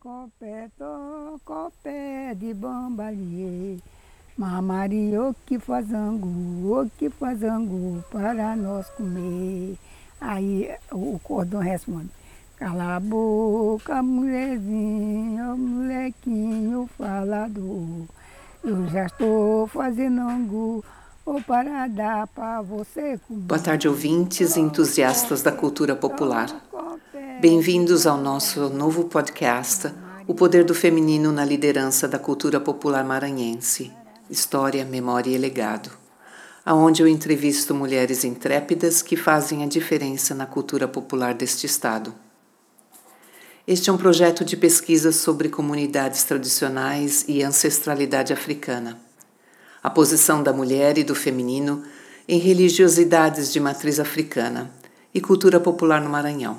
copé, copé de bambalie. Mamari, o que faz angu, o que faz angu para nós comer. Aí o cordão responde, cala a boca, mulherzinha, molequinho falador. Eu já estou fazendo angu, para dar para você. Boa tarde, ouvintes e entusiastas da cultura popular. Bem-vindos ao nosso novo podcast, O Poder do Feminino na Liderança da Cultura Popular Maranhense História, Memória e Legado, aonde eu entrevisto mulheres intrépidas que fazem a diferença na cultura popular deste estado. Este é um projeto de pesquisa sobre comunidades tradicionais e ancestralidade africana. A posição da mulher e do feminino em religiosidades de matriz africana e cultura popular no Maranhão.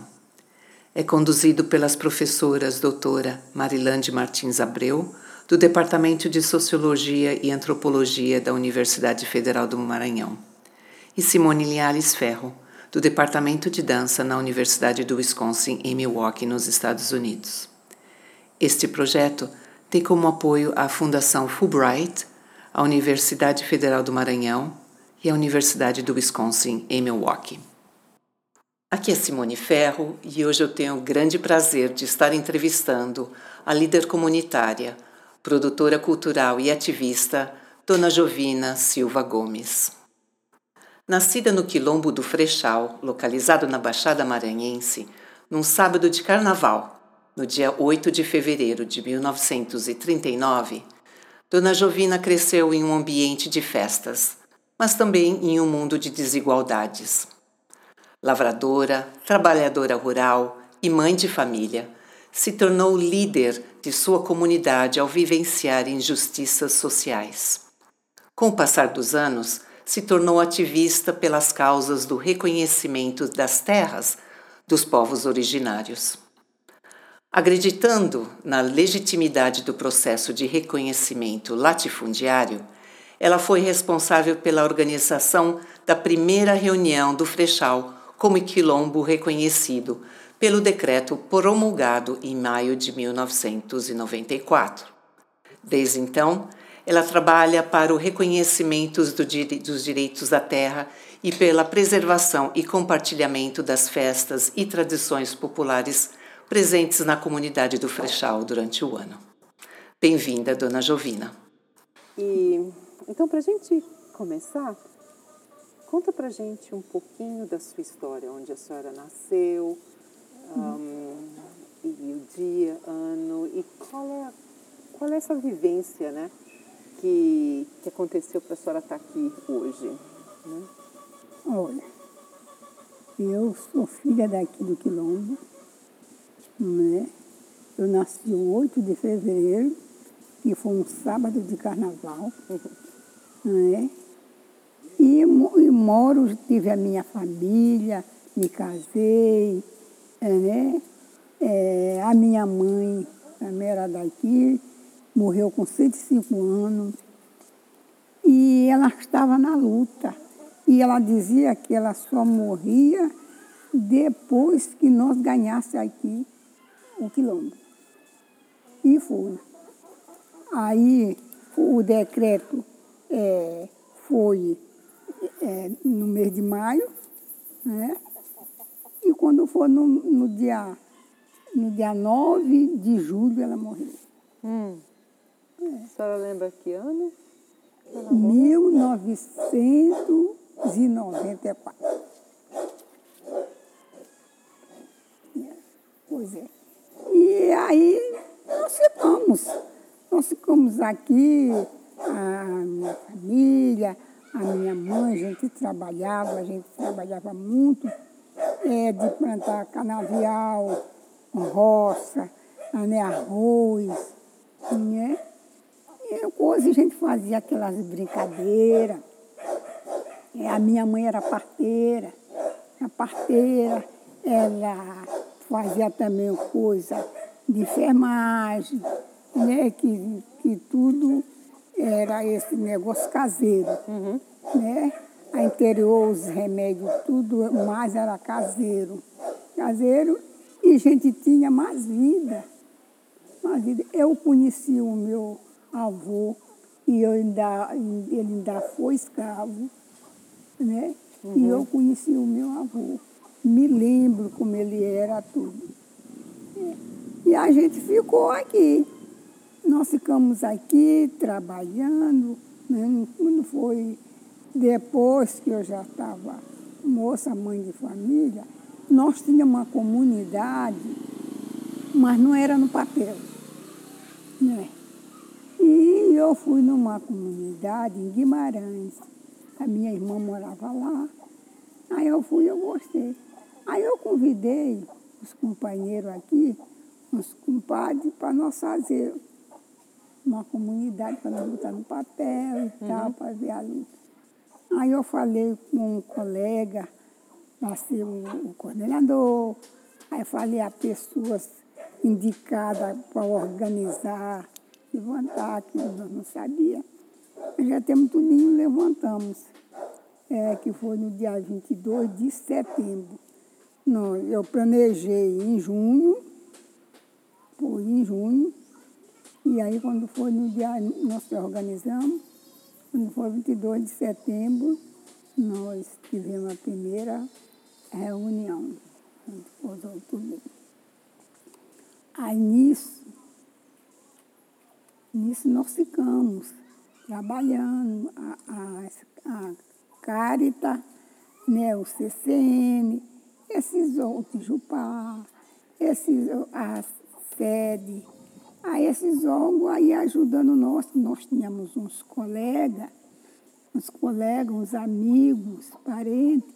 É conduzido pelas professoras doutora Marilande Martins Abreu, do Departamento de Sociologia e Antropologia da Universidade Federal do Maranhão, e Simone Linhares Ferro, do Departamento de Dança na Universidade do Wisconsin, em Milwaukee, nos Estados Unidos. Este projeto tem como apoio a Fundação Fulbright, a Universidade Federal do Maranhão e a Universidade do Wisconsin, em Milwaukee. Aqui é Simone Ferro e hoje eu tenho o grande prazer de estar entrevistando a líder comunitária, produtora cultural e ativista, Dona Jovina Silva Gomes. Nascida no Quilombo do Frechal, localizado na Baixada Maranhense, num sábado de carnaval, no dia 8 de fevereiro de 1939, Dona Jovina cresceu em um ambiente de festas, mas também em um mundo de desigualdades lavradora, trabalhadora rural e mãe de família, se tornou líder de sua comunidade ao vivenciar injustiças sociais. Com o passar dos anos, se tornou ativista pelas causas do reconhecimento das terras dos povos originários. Acreditando na legitimidade do processo de reconhecimento latifundiário, ela foi responsável pela organização da primeira reunião do Frechal como quilombo reconhecido pelo decreto promulgado em maio de 1994. Desde então, ela trabalha para o reconhecimento dos direitos da terra e pela preservação e compartilhamento das festas e tradições populares presentes na comunidade do Frechal durante o ano. Bem-vinda, Dona Jovina. E então, para a gente começar, Conta pra gente um pouquinho da sua história, onde a senhora nasceu, um, e o dia, ano, e qual é, qual é essa vivência né, que, que aconteceu para a senhora estar tá aqui hoje. Né? Olha, eu sou filha daqui do Quilombo, né? Eu nasci o 8 de fevereiro, que foi um sábado de carnaval, né? E, e moro, tive a minha família, me casei, é, né? É, a minha mãe também era daqui, morreu com 105 anos. E ela estava na luta. E ela dizia que ela só morria depois que nós ganhássemos aqui o quilombo. E foi. Aí o decreto é, foi é, no mês de maio, né? E quando for no, no, dia, no dia 9 de julho, ela morreu. Hum. É. A senhora lembra que ano? 1994. Pois é. E aí nós ficamos. Nós ficamos aqui, a minha família, a minha mãe, a gente trabalhava, a gente trabalhava muito é, de plantar canavial, roça, né, arroz, né? E hoje a gente fazia aquelas brincadeiras. É, a minha mãe era parteira, a parteira, ela fazia também coisa de enfermagem, né? que, que tudo era esse negócio caseiro, uhum. né? A interior, os remédios, tudo mais era caseiro. Caseiro e a gente tinha mais vida. na vida. Eu conheci o meu avô e eu ainda, ele ainda foi escravo, né? Uhum. E eu conheci o meu avô. Me lembro como ele era tudo. E a gente ficou aqui. Nós ficamos aqui trabalhando, né? Quando foi depois que eu já estava moça, mãe de família, nós tínhamos uma comunidade, mas não era no papel. Né? E eu fui numa comunidade em Guimarães. A minha irmã morava lá. Aí eu fui, eu gostei. Aí eu convidei os companheiros aqui, os compadres, para nós fazer uma comunidade, para nós botar no papel e tal, uhum. para ver a luta. Aí eu falei com um colega, nasceu o coordenador, aí falei a pessoas indicadas para organizar, levantar, que nós não sabia. Já temos tudinho, levantamos, é, que foi no dia 22 de setembro. Não, eu planejei em junho, foi em junho, e aí quando foi no dia, nós organizamos, quando foi 22 de setembro, nós tivemos a primeira reunião. Posou tudo. Aí nisso, nisso nós ficamos trabalhando, a, a, a Carita, né, o CCN, esses outros, Jupá, esses, a sede, a esses órgãos aí ajudando nós. Nós tínhamos uns colegas, uns colegas, uns amigos, parentes,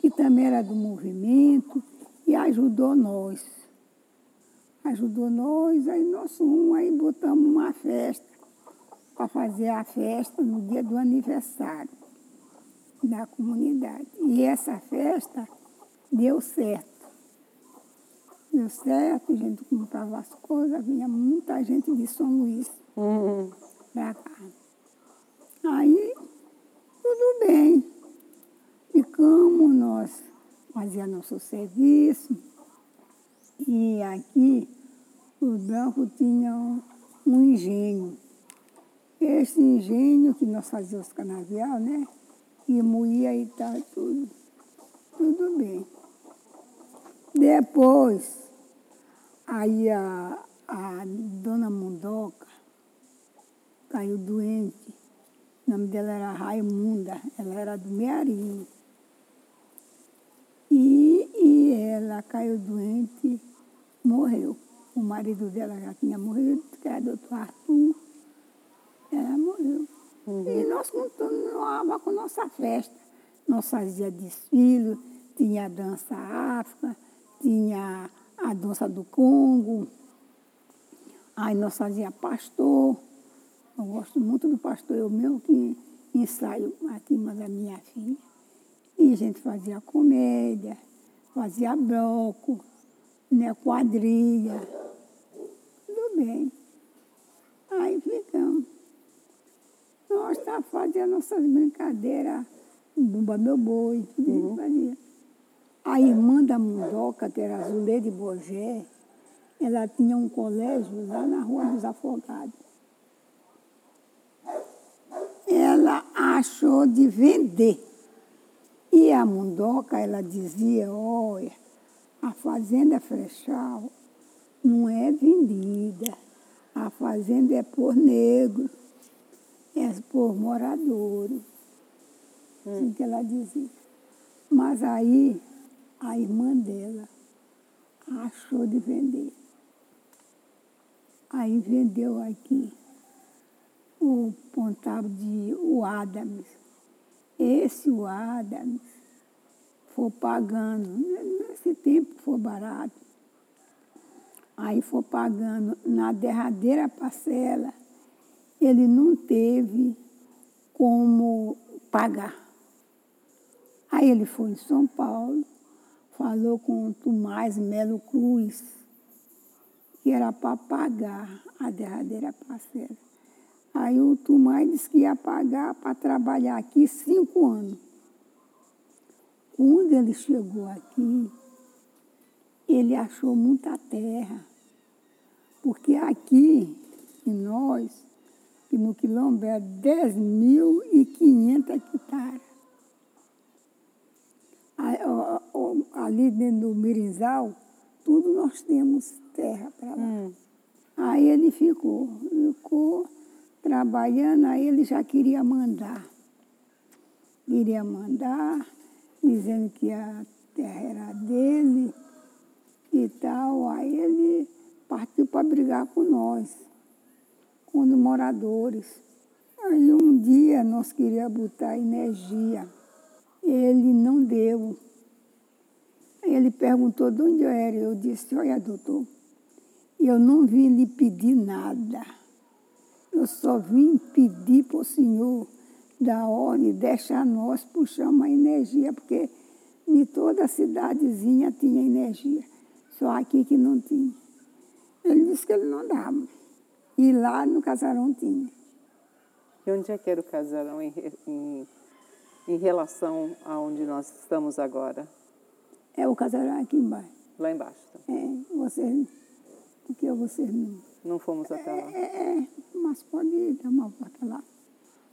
que também era do movimento e ajudou nós. Ajudou nós, aí nós fomos, aí botamos uma festa para fazer a festa no dia do aniversário da comunidade. E essa festa deu certo deu certo, a gente comprava as coisas, vinha muita gente de São Luís uhum. para cá. Aí, tudo bem. Ficamos, nós fazíamos nosso serviço. E aqui, o Branco tinha um engenho. Esse engenho que nós fazíamos canavial, né? E moía e tal, tudo. Tudo bem. Depois, Aí a, a dona Mundoca caiu doente. O nome dela era Raimunda, ela era do Mearinho. E, e ela caiu doente, morreu. O marido dela já tinha morrido, que era doutor Arthur. Ela morreu. Uhum. E nós continuávamos com nossa festa. Nós fazíamos desfile, tinha dança afro, tinha a dança do Congo. Aí nós fazia pastor. Eu gosto muito do pastor, eu mesmo que ensaio aqui, mas a minha filha. E a gente fazia comédia, fazia bloco, né, quadrilha. Tudo bem. Aí ficamos. Nós tá fazendo nossas brincadeiras, bumba meu boi, tudo uhum. fazia. A irmã da Mundoca, que era Zuleide Borgé, ela tinha um colégio lá na Rua dos Afogados. Ela achou de vender. E a Mundoca, ela dizia, olha, a fazenda Frechal não é vendida. A fazenda é por negro, é por moradores. Hum. Assim que ela dizia. Mas aí a irmã dela achou de vender. Aí vendeu aqui o pontavo de o Adams. Esse o Adams foi pagando, nesse tempo foi barato. Aí foi pagando na derradeira parcela, ele não teve como pagar. Aí ele foi em São Paulo, falou com o Tomás Melo Cruz, que era para pagar a derradeira parcela. Aí o Tomás disse que ia pagar para trabalhar aqui cinco anos. Quando ele chegou aqui, ele achou muita terra. Porque aqui, em nós, que no quilombo é 10.500 hectares. Ali dentro do Mirinzal, tudo nós temos terra para lá. Hum. Aí ele ficou, ficou trabalhando, aí ele já queria mandar. Queria mandar, dizendo que a terra era dele e tal. Aí ele partiu para brigar com nós, com os moradores. Aí um dia nós queríamos botar energia. Ele não deu. Ele perguntou de onde eu era. Eu disse, olha, doutor, eu não vim lhe pedir nada. Eu só vim pedir para o senhor da ordem, deixar nós puxar uma energia, porque em toda a cidadezinha tinha energia, só aqui que não tinha. Ele disse que ele não dava. E lá no casarão tinha. E onde é que era o casarão em, em, em relação a onde nós estamos agora? É o casarão aqui embaixo. Lá embaixo. Tá? É, você porque vocês não. Não fomos até lá. É, é, mas pode dar uma volta lá.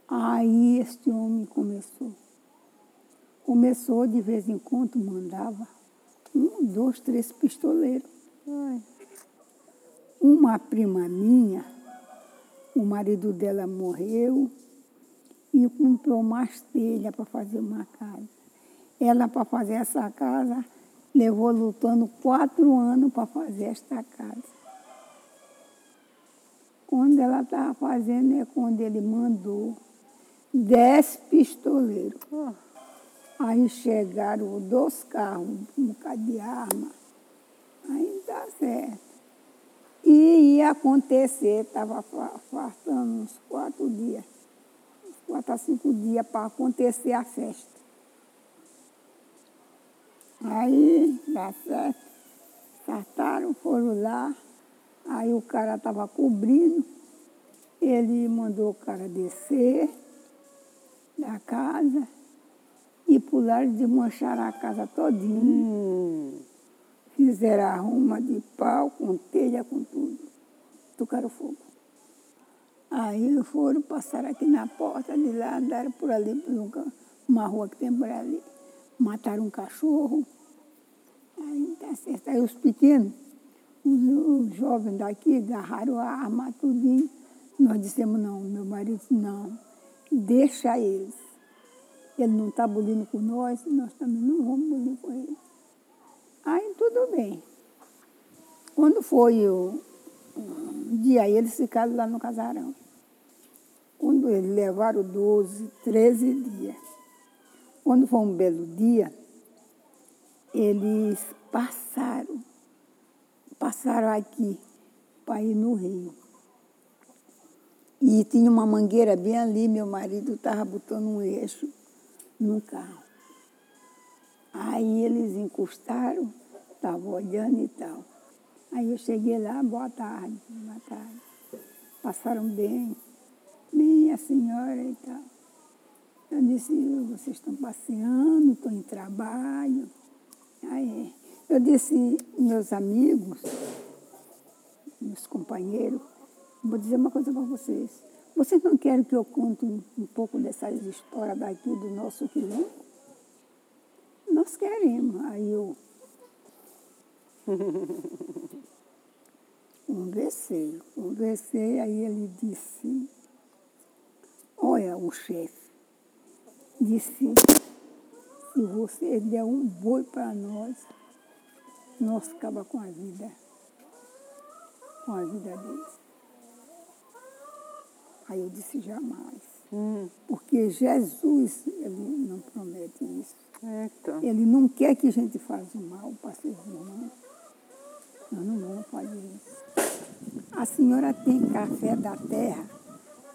Aí este homem começou. Começou de vez em quando, mandava um, dois, três pistoleiros. Ai. Uma prima minha, o marido dela morreu e comprou umas telhas para fazer uma casa. Ela, para fazer essa casa, levou lutando quatro anos para fazer esta casa. Quando ela estava fazendo, é quando ele mandou dez pistoleiros. Aí chegaram dois carros, um bocado de arma. Aí tá certo. E ia acontecer, estava faltando uns quatro dias, quatro a cinco dias para acontecer a festa. Aí, dá certo, saltaram, foram lá, Aí o cara estava cobrindo, ele mandou o cara descer da casa e pularam de manchar a casa todinha. Hum. Fizeram a ruma de pau, com telha, com tudo. Tocaram fogo. Aí foram, passaram aqui na porta de lá, andaram por ali, por uma rua que tem por ali. Mataram um cachorro. Aí tá certo. Aí os pequenos os, jovens daqui agarraram a arma, tudinho. Nós dissemos, não, meu marido não, deixa eles. Ele não está bulindo com nós, nós também não vamos bulir com ele. Aí tudo bem. Quando foi o um dia, eles ficaram lá no casarão. Quando eles levaram 12, 13 dias. Quando foi um belo dia, eles passaram passaram aqui para ir no rio. E tinha uma mangueira bem ali, meu marido estava botando um eixo no carro. Aí eles encostaram, estavam olhando e tal. Aí eu cheguei lá, boa tarde, boa tarde. Passaram bem, bem a senhora e tal. Eu disse, vocês estão passeando, estão em trabalho. Aí eu disse, meus amigos, meus companheiros, vou dizer uma coisa para vocês. Vocês não querem que eu conte um, um pouco dessas histórias daqui do nosso quilombo? Nós queremos. Aí eu conversei, conversei, aí ele disse, olha o chefe, disse, se você der um boi para nós, nós acaba com a vida, com a vida deles. Aí eu disse jamais. Hum. Porque Jesus, ele não promete isso. Eita. Ele não quer que a gente faça o mal para seus irmãos. Nós não vamos fazer isso. A senhora tem café da terra?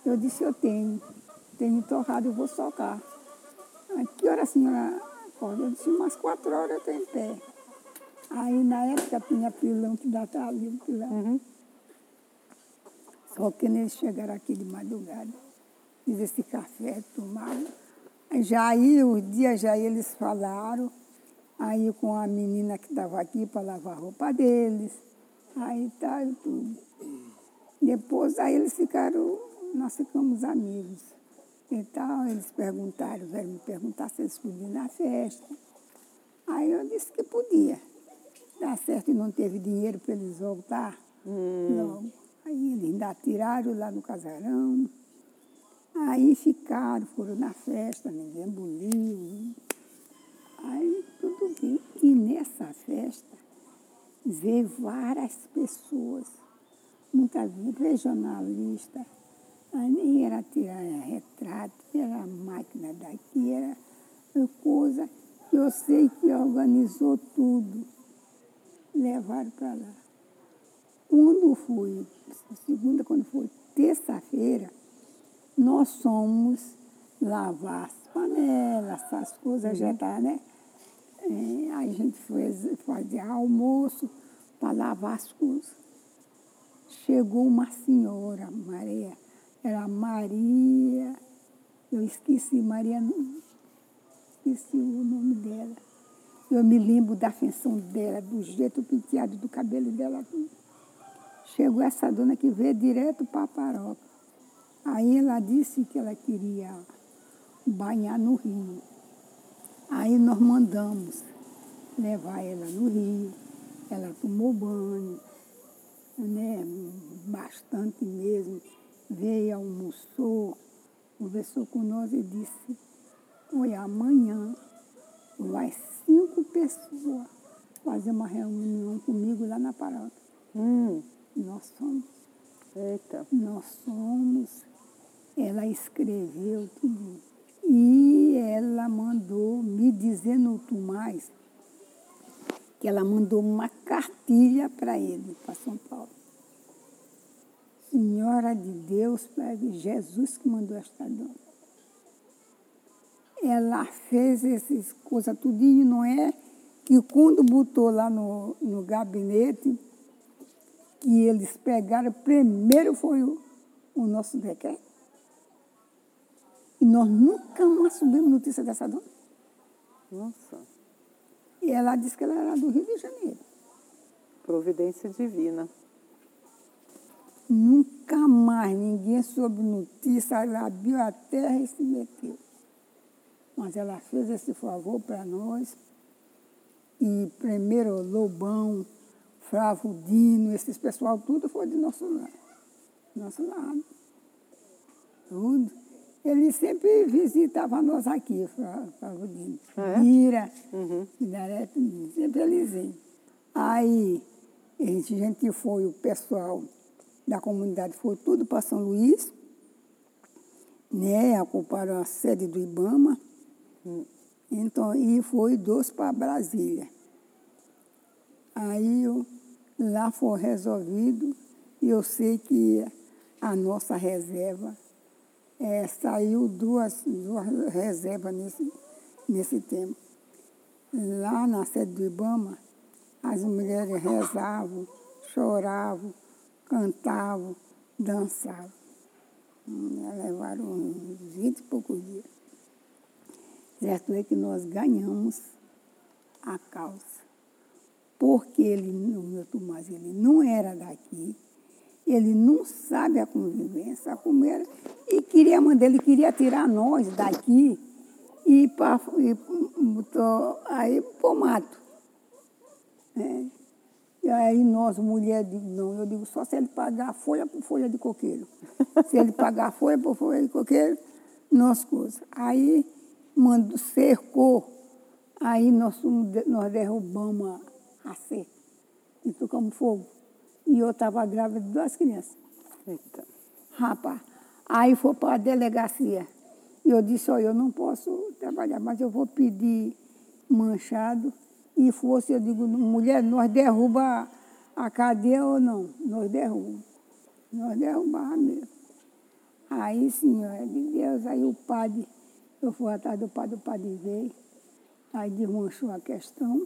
Eu disse, eu tenho. Tenho torrado, eu vou socar. Que hora a senhora acorda? Eu disse, umas quatro horas eu estou em pé. Aí na época tinha pilão que dava ali um pilão. Uhum. Só que eles chegaram aqui de madrugada, fiz esse café, tomaram. Já aí, os dias já eles falaram, aí com a menina que estava aqui para lavar a roupa deles, aí tá e tudo. Depois, aí eles ficaram, nós ficamos amigos. E tal, eles perguntaram, vieram me perguntar se eles podiam ir na festa. Aí eu disse que podia. Dá certo e não teve dinheiro para eles voltar Hum. logo. Aí eles ainda tiraram lá no casarão. Aí ficaram, foram na festa, ninguém buliu. Aí tudo bem. E nessa festa veio várias pessoas, muitas vezes Aí nem era tirar retrato, era máquina daqui, era coisa. Eu sei que organizou tudo. Levaram para lá. Quando foi, segunda, quando foi terça-feira, nós somos lavar as panelas, essas coisas, já tá, né? É, aí a gente fez fazer almoço para lavar as coisas. Chegou uma senhora, Maria, era Maria, eu esqueci, Maria, esqueci o nome dela. Eu me lembro da feição dela, do jeito penteado do cabelo dela. Chegou essa dona que veio direto para a paróquia. Aí ela disse que ela queria banhar no rio. Aí nós mandamos levar ela no rio. Ela tomou banho, né? Bastante mesmo. Veio, almoçou, conversou com nós e disse, olha, amanhã vai cinco pessoas fazer uma reunião comigo lá na paróquia. Hum. Nós somos Eita. nós somos. Ela escreveu tudo. E ela mandou me dizer no mais que ela mandou uma cartilha para ele, para São Paulo. Senhora de Deus, Jesus que mandou esta dona. Ela fez essas coisas tudinho, não é? Que quando botou lá no, no gabinete, que eles pegaram, primeiro foi o, o nosso decreto. E nós nunca mais subimos notícia dessa dona. Nossa. E ela disse que ela era do Rio de Janeiro. Providência divina. Nunca mais ninguém soube notícia, ela abriu a terra e se meteu. Mas ela fez esse favor para nós. E primeiro Lobão, Flávio Dino, esses pessoal, tudo foi de nosso lado. Nosso lado. Tudo. Ele sempre visitava nós aqui, Flá- Flávio Dino. Ah, é? Mira, Uhum. Sempre eles iam. Aí, a gente foi, o pessoal da comunidade foi tudo para São Luís, né? Ocuparam a sede do Ibama. Então, e foi dois para Brasília. Aí eu, lá foi resolvido e eu sei que a nossa reserva eh, saiu duas, duas reservas nesse, nesse tempo. Lá na sede do Ibama, as mulheres rezavam, choravam, cantavam, dançavam. Hum, Levaram uns 20 e poucos dias. Certo é que nós ganhamos a causa. Porque ele, o meu Tomás, ele não era daqui, ele não sabe a convivência, como era, e queria mandar, ele queria tirar nós daqui e, aí para o mato. né? E aí nós, mulheres, não, eu digo só se ele pagar folha por folha de coqueiro. se ele pagar folha por folha de coqueiro, nós coisas. Aí mandou, cercou, aí nós, nós derrubamos a, a cerca e tocamos fogo. E eu estava grávida de duas crianças. Eita. Rapaz, aí foi para a delegacia. E eu disse, olha, eu não posso trabalhar, mas eu vou pedir manchado. E fosse, eu digo, mulher, nós derruba a cadeia ou não? Nós derrubamos. Nós derrubamos mesmo. Aí, senhora de Deus, aí o padre, eu fui atrás do padre, o padre veio, aí desmanchou a questão,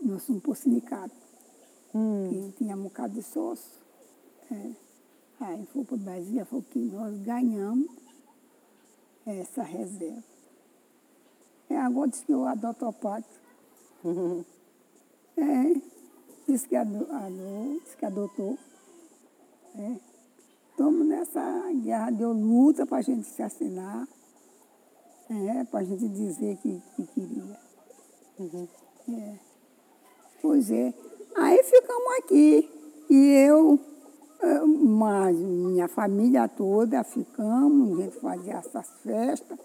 nós fomos para o sindicato Hum. que tinha um bocado de sócio. É. Aí foi para o Brasília, falou que nós ganhamos essa reserva. É, agora disse que eu adoto a É, disse que ado- ado- disse que adotou. É. Estamos nessa guerra de luta para a gente se assinar, é, para a gente dizer que, que queria. Uhum. É. Pois é. Aí ficamos aqui. E eu, eh, mas minha família toda ficamos, a gente fazia essas festas.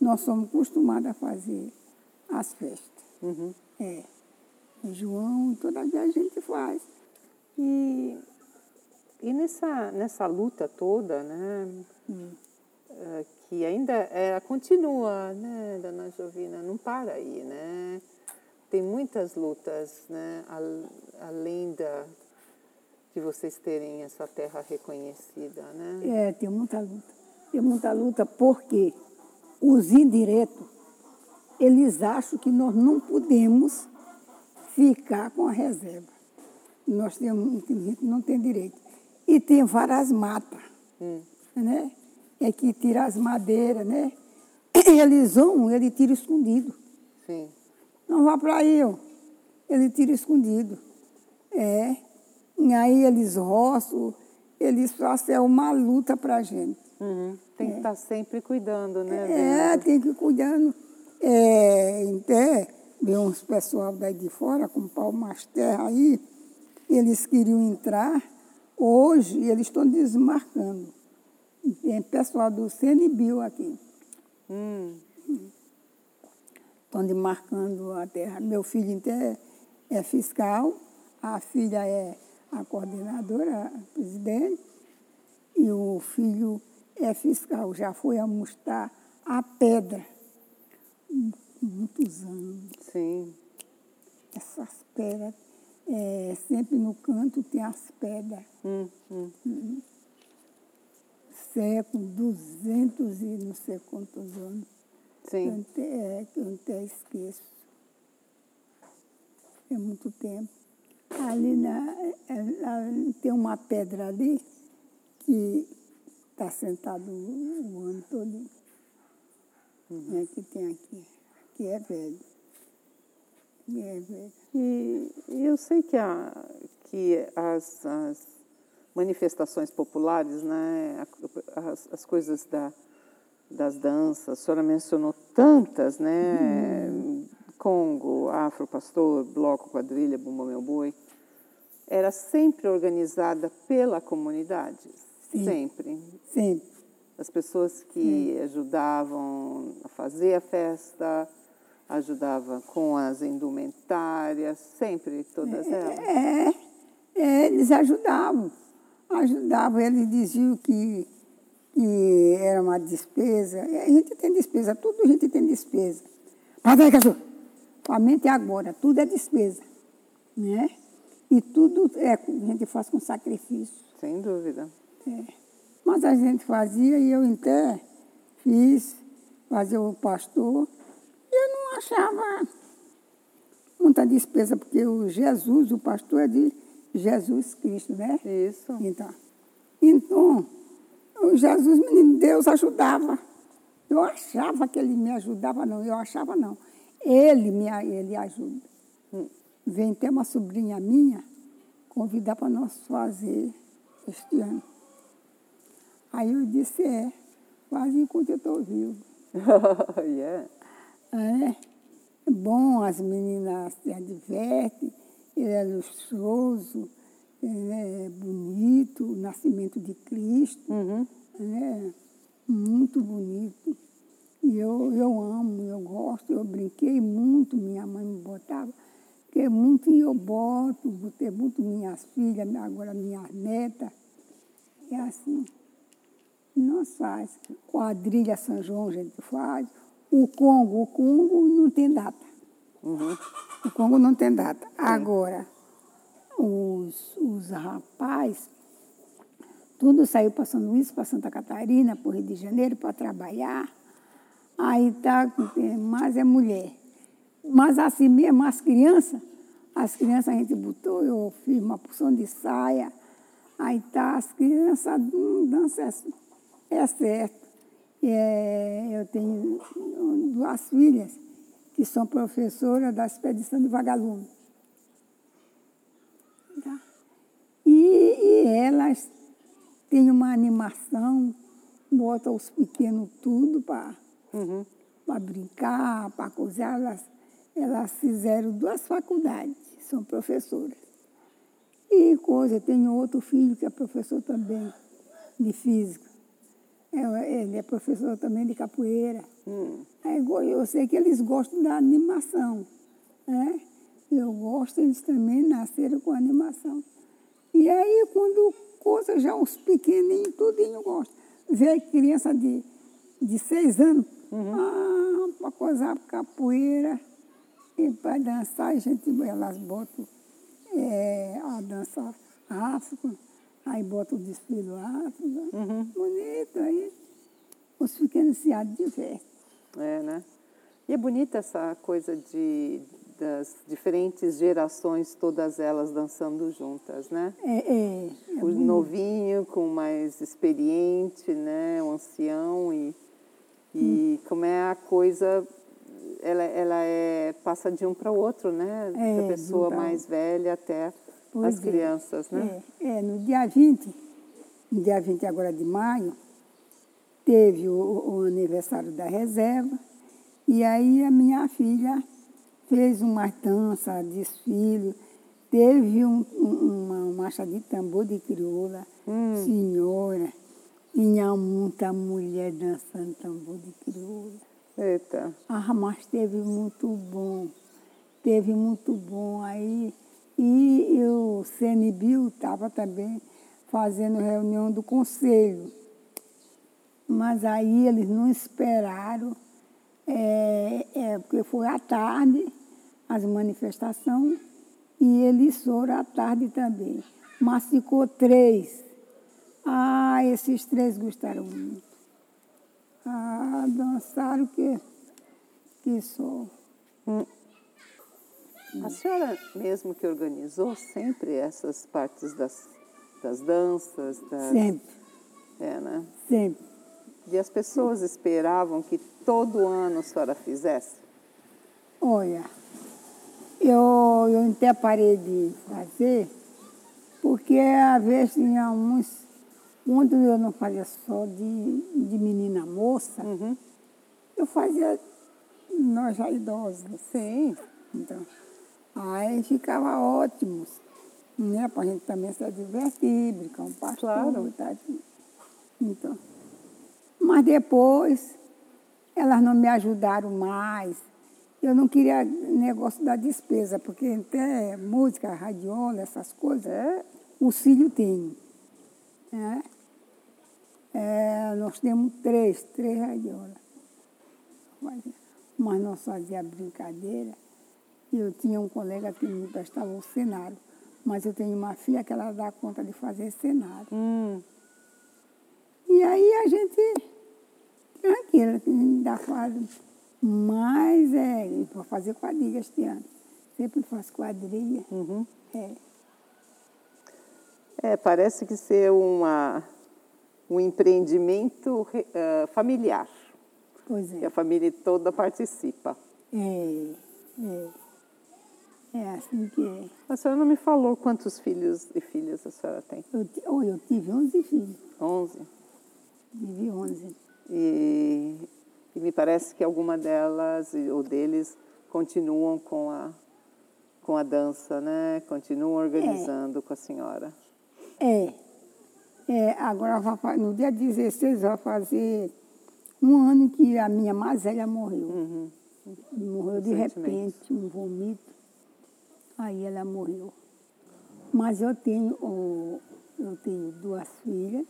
Nós somos acostumados a fazer as festas. Uhum. É. João, toda a gente faz. E, e nessa, nessa luta toda, né? Hum. eh, que ainda é, continua, né, dona Jovina? Não para aí, né? Tem muitas lutas, né? al- Além da, de vocês terem a sua terra reconhecida, né? É, tem muita luta. Tem muita luta porque os indiretos, eles acham que nós não podemos ficar com a reserva. Nós temos, não tem direito. E tem várias matas, Hum. né? É que tira as madeiras, né? Eles vão, ele tira escondido. Sim. Não vá para aí, ó. ele tira escondido. É. E aí eles roçam, eles fazem é uma luta para a gente. Uhum. Tem que estar sempre cuidando, né? É, tem que ir cuidando. É, até veio uns pessoal daí de fora com pau mais terra aí, eles queriam entrar, hoje eles estão desmarcando. Tem pessoal do CNBio aqui, Hum. estão demarcando a terra. Meu filho então, é, é fiscal, a filha é a coordenadora, a presidente, e o filho é fiscal, já foi amustar a pedra. Muitos anos. Sim. Essas pedras, é, sempre no canto tem as pedras. Hum, hum. Século, duzentos e não sei quantos anos. Que eu, Sim. até, é, que eu até esqueço. É muito tempo. Ali na, é, tem uma pedra ali que está sentado o, o ano todo. É que tem aqui. Aqui é velho. Aqui é velho. E, e eu sei que, a, que as, as manifestações populares, né, as, as coisas da, das danças, a senhora mencionou tantas, né? Congo, Afro, Pastor, Bloco, Quadrilha, Bumba Meu Boi. Era sempre organizada pela comunidade? Sim. Sempre. Sempre. As pessoas que ajudavam a fazer a festa, ajudavam com as indumentárias, sempre, todas elas. É, é, eles ajudavam. Ajudavam, eles diziam que, que era uma despesa. A gente tem despesa, tudo a gente tem despesa. Mas aí, cachorro, somente agora, tudo é despesa. Né? E tudo é, a gente faz com sacrifício. Sem dúvida. É. Mas a gente fazia e eu até fiz, fazia o pastor. E eu não achava muita despesa, porque o Jesus, o pastor é de Jesus Cristo, né? Isso. Então, então o Jesus, menino, Deus ajudava. Eu achava que ele me ajudava, não. Eu achava, não. Ele me ele ajuda. Vem até uma sobrinha minha convidar para nós fazer este ano. Aí eu disse, é, quase enquanto eu estou vivo. yeah. É bom, as meninas se advertem, ele é luxuoso, ele é bonito, o nascimento de Cristo, Uhum. é muito bonito. E eu, eu amo, eu gosto, eu brinquei muito, minha mãe me botava, porque muito e eu boto, botei muito minhas filhas, agora minhas netas. É assim. Nós faz. Quadrilha São João a gente faz. O Congo, o Congo não tem data. Uhum. O Congo não tem data. Agora, os, os rapazes, tudo saiu para São Luís, para Santa Catarina, para o Rio de Janeiro, para trabalhar. Aí tá, mais é mulher. Mas assim mesmo, as crianças, as crianças a gente botou, eu fiz uma porção de saia. Aí tá, as crianças hum, dançam, é, certo. É, eu tenho duas filhas que são professoras da expedição de vagalume. Tá? E, e elas animação, bota os pequenos tudo para Uhum. brincar, para cozinhar. Elas, elas fizeram duas faculdades, são professoras. E coisa, tenho outro filho que é professor também de física. É, Ele é professor também de capoeira. Hum. Go- eu sei que eles gostam da animação. Né? Eu gosto, eles também nasceram com animação. E aí, quando coisa, já os pequenininhos, tudinho gostam. Vê criança de, de seis anos, ah, para coisar capoeira e para dançar, a gente, elas botam é, a dança afro, aí botam o desfile afro, né? bonito, aí os pequenos se divertem. É, né? E é bonita essa coisa de das diferentes gerações, todas elas dançando juntas, né? É, é, é o bonito. novinho com o mais experiente, né? O ancião e, e como é a coisa, ela, ela é passa de um para o outro, né? É, da um pessoa mais velha até Pois as é. crianças, né? É, é, no dia 20, no dia 20 agora de maio, teve o, o aniversário da reserva, e aí a minha filha fez uma dança, desfile, teve um, um- uma marcha de tambor de crioula, senhora, tinha muita mulher dançando tambor de crioula. Eita. Ah, mas teve muito bom. Teve muito bom aí. E o CNBio estava também fazendo reunião do conselho. Mas aí eles não esperaram, é, é, porque foi à tarde as manifestações e eles foram à tarde também. Mas ficou três. Ah, esses três gostaram muito. Ah, dançaram que, que só. A senhora mesmo que organizou sempre essas partes das, das danças, das, Sempre, é, né? sempre. E as pessoas esperavam que todo ano a senhora fizesse? Olha, eu, eu até parei de fazer, porque às vezes tinha uns, quando eu não fazia só de, de menina moça, Uhum. eu fazia nós já idosos. Sim. Então, aí ficava ótimo, né? Para a gente também se divertir, brincar um pastor. Claro. Tá? Então, mas depois, elas não me ajudaram mais. Eu não queria negócio da despesa, porque até música, radiola, essas coisas, É. o filho tem. Né? É, nós temos três, três radiolas. Mas- nós fazíamos brincadeira. E eu tinha um colega que me prestava o cenário. Mas eu tenho uma filha que ela dá conta de fazer cenário. Hum. E aí a gente, tranquila, que dá quadro. Mas é, vou fazer quadrilha este ano. Sempre faço quadrilha. Uhum. É. É, parece que ser uma, um empreendimento re- ah, familiar, Pois é. a família toda participa. É, é. É assim que é. A senhora não me falou quantos filhos e filhas a senhora tem? Eu, oh, eu tive 11 filhos. Onze. Tive 11. E, e me parece que alguma delas ou deles continuam com a, com a dança, né? Continuam organizando com a senhora. É. é agora vai no dia 16 vai fazer um ano que a minha mais velha morreu. Uhum. Morreu de repente, um vomito. Aí ela morreu. Mas eu tenho, oh, eu tenho duas filhas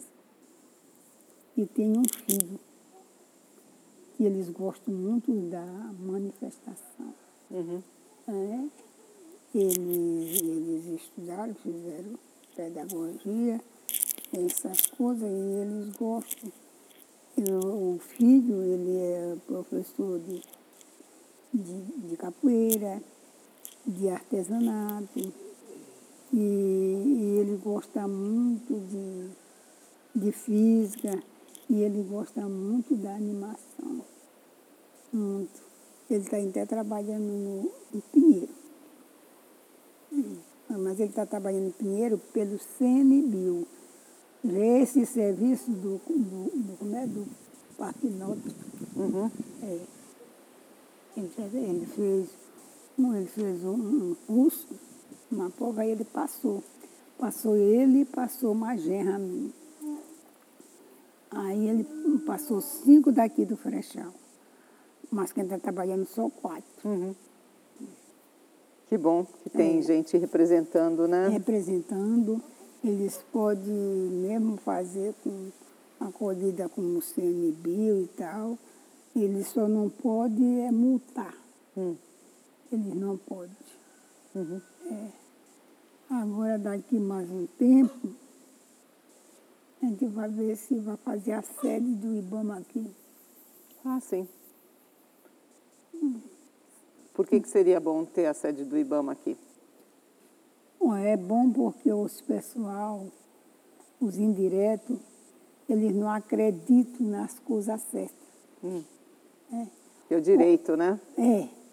e tenho um filho. Que eles gostam muito da manifestação. Uhum. É. Eles, eles estudaram, fizeram pedagogia, essas coisas, e eles gostam. Eu- o filho, ele é professor de, de, de capoeira, de artesanato, e, e ele gosta muito de, de física, e ele gosta muito da animação. Muito. Ele está até trabalhando no, no Pinheiro. Hum, Mas ele está trabalhando em Pinheiro pelo CNBio. esse serviço do, do, do, como é, do Parque Norte. Uhum. É. Ele, ele fez, ele fez um, curso, uma prova, aí ele passou. Passou ele e passou uma genra minha. Aí ele passou cinco daqui do Frechal. Mas quem está trabalhando só quatro. Uhum. Que bom que tem É. gente representando, né? representando, eles podem mesmo fazer com acolhida com o CNBio e tal, eles só não podem é multar. Hum. Eles não podem. Uhum. Agora daqui mais um tempo, a gente vai ver se vai fazer a sede do IBAMA aqui. Ah, sim. Por que, que seria bom ter a sede do IBAMA aqui? Bom, é bom porque os pessoal, os indiretos, eles não acreditam nas coisas certas. Que é o direito, né? É,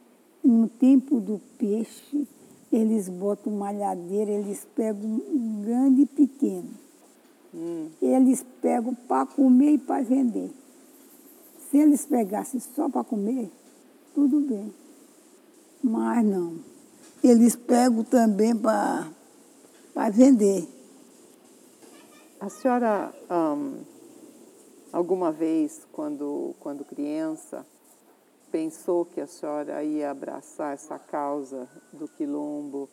no tempo do peixe, eles botam malhadeira, eles pegam um grande e pequeno. Eles pegam para comer e para vender. Se eles pegassem só para comer, tudo bem. Mas não. Eles pegam também para vender. A senhora, ahn, alguma vez, quando, quando criança, pensou que a senhora ia abraçar essa causa do quilombo,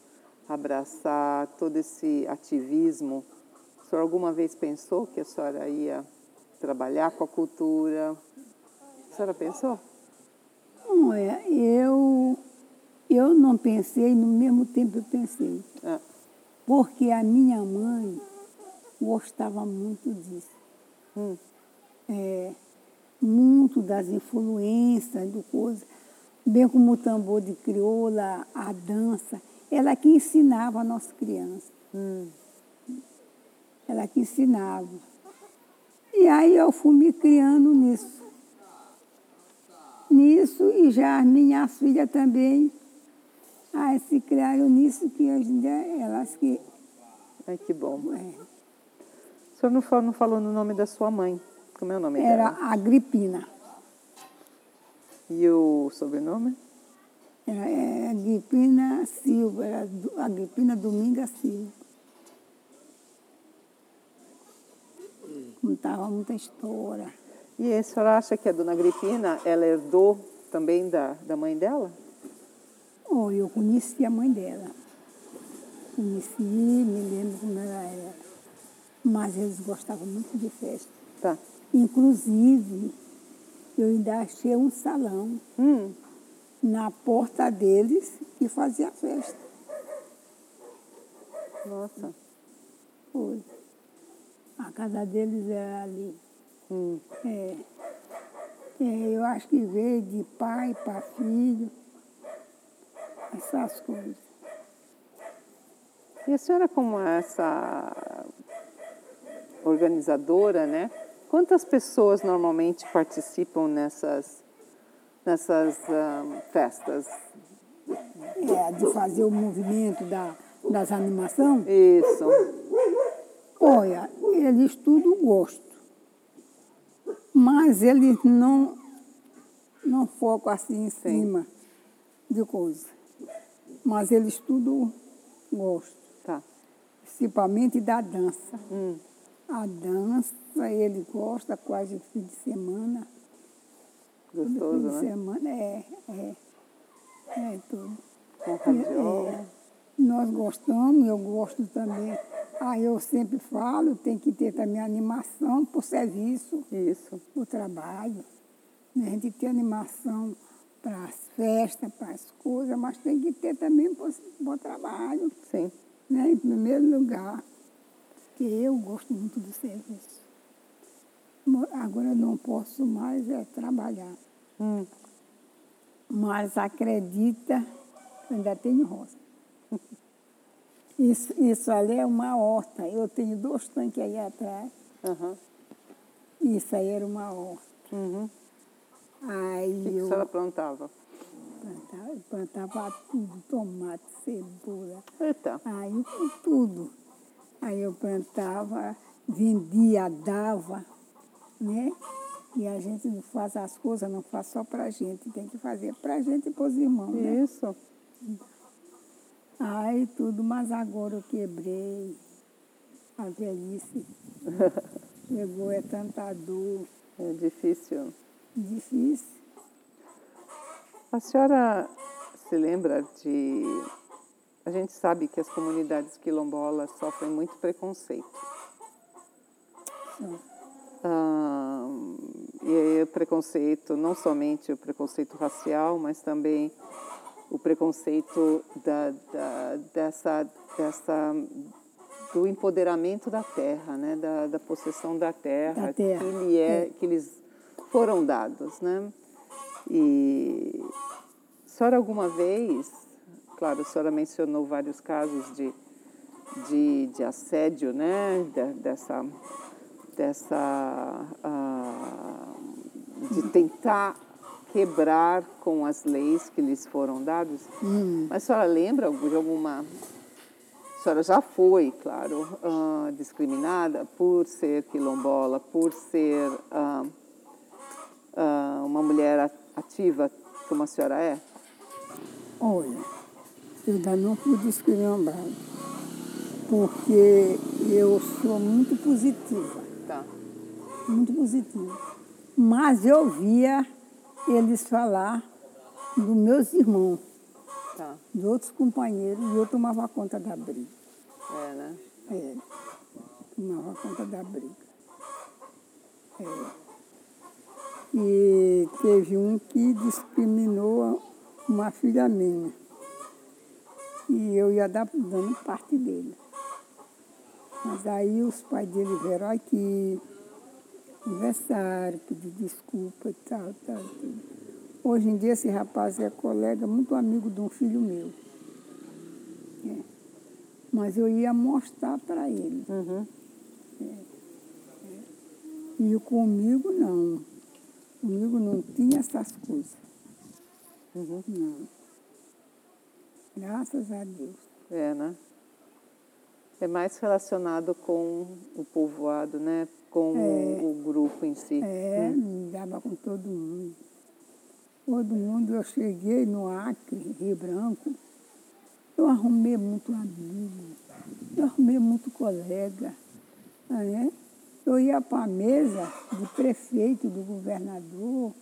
abraçar todo esse ativismo? A senhora alguma vez pensou que a senhora ia trabalhar com a cultura? A senhora pensou? Não é, eu, eu não pensei, no mesmo tempo eu pensei. Ah, Porque a minha mãe gostava muito disso. hum, É, muito das influências do coisa, bem como o tambor de crioula, a dança. Ela que ensinava a nossa criança. hum. Ela que ensinava. E aí eu fui me criando nisso. Nisso e já as minhas filhas também aí se criaram nisso que hoje em dia elas que. Ai, que bom. é, O senhor não falou, não falou no nome da sua mãe. Como é o nome era dela? Agripina. E o sobrenome? Era é, Agripina Silva, era Agripina Dominga Silva. Contava muita história. E a senhora acha que a dona Agripina, ela herdou também da, da mãe dela? Oh, eu conheci a mãe dela. Conheci, me lembro como ela era. Mas eles gostavam muito de festa. Tá. Inclusive, eu ainda achei um salão Hum, na porta deles que fazia festa. nossa. Foi. A casa deles era ali. Hum. É. É, eu acho que veio de pai para filho. Essas coisas. E a senhora, como essa organizadora, né? Quantas pessoas normalmente participam nessas, nessas ah, festas? É, de fazer o movimento da, das animações. Isso. Olha, eles tudo gostam. Mas eles não, não focam assim em cima de coisa. Mas eles tudo gostam. Tá. Principalmente da dança. Hum. A dança, ele gosta quase fim de semana. Todo Gostoso, fim de né? semana é, é, é tudo. Com radiola. É, nós gostamos, eu gosto também. Aí eu sempre falo, tem que ter também animação para o serviço, Isso. para o trabalho. A gente tem animação para as festas, para as coisas, mas tem que ter também para o trabalho, Sim. né? em primeiro lugar. Porque eu gosto muito do serviço. Agora eu não posso mais é trabalhar. Hum. Mas acredita, eu ainda tenho roça. Isso, isso ali é uma horta. Eu tenho dois tanques aí atrás. Aham. Isso aí era uma horta. Uhum. O Aí que, que a eu senhora plantava? plantava, eu plantava tudo, tomate, cebola, Eita. aí tudo. Aí eu plantava vendia, dava, né? E a gente não faz as coisas, não faz só para a gente, tem que fazer para a gente e para os irmãos, né? Isso. Aí tudo, mas agora eu quebrei a velhice. Chegou, é tanta dor, É difícil. difícil. A senhora se lembra de. A gente sabe que as comunidades quilombolas sofrem muito preconceito. E o preconceito, não somente o preconceito racial, mas também o preconceito da, da, dessa, dessa, do empoderamento da terra, né? da, da possessão da terra, Da terra, Que, lhe é, que eles foram dados. Né? E a senhora alguma vez, claro, a senhora mencionou vários casos de, de, de assédio, né? De- dessa, dessa ah, de tentar quebrar com as leis que lhes foram dadas. Mas a senhora lembra de alguma a senhora já foi, claro, ah, discriminada por ser quilombola, por ser ah, uma mulher ativa como a senhora é? Olha, eu ainda não fui discriminada, porque eu sou muito positiva. Muito positiva. Mas eu via eles falar dos meus irmãos, Tá. de outros companheiros, e eu tomava conta da briga. É, né? É, tomava conta da briga. É. E teve um que discriminou uma filha minha. E eu ia dar, dando parte dele. Mas aí os pais dele vieram aqui, conversaram, pediram desculpa e tal, tal, tudo. Hoje em dia esse rapaz é colega, muito amigo de um filho meu. É. Mas eu ia mostrar para ele. Uhum. E o comigo não. Comigo não tinha essas coisas. Uhum. Não. Graças a Deus. É, né? É mais relacionado com o povoado, né? Com o, o grupo em si. É, me dava com todo mundo. Todo mundo, eu cheguei no Acre, Rio Branco, eu arrumei muito amigo, eu arrumei muito colega. Né? Eu ia para a mesa do prefeito, do governador,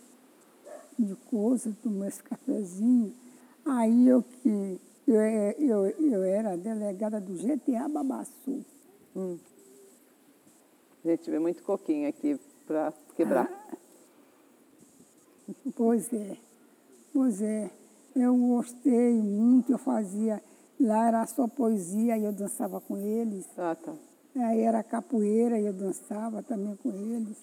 de coisa, tomar esse cafezinho. Aí eu que eu, eu, eu era delegada do GTA Babaçu. Hum. Gente vê muito coquinho aqui para quebrar. Pois é, pois é. Eu gostei muito, eu fazia. Lá era só poesia e eu dançava com eles. Ah, tá. Aí era capoeira e eu dançava também com eles.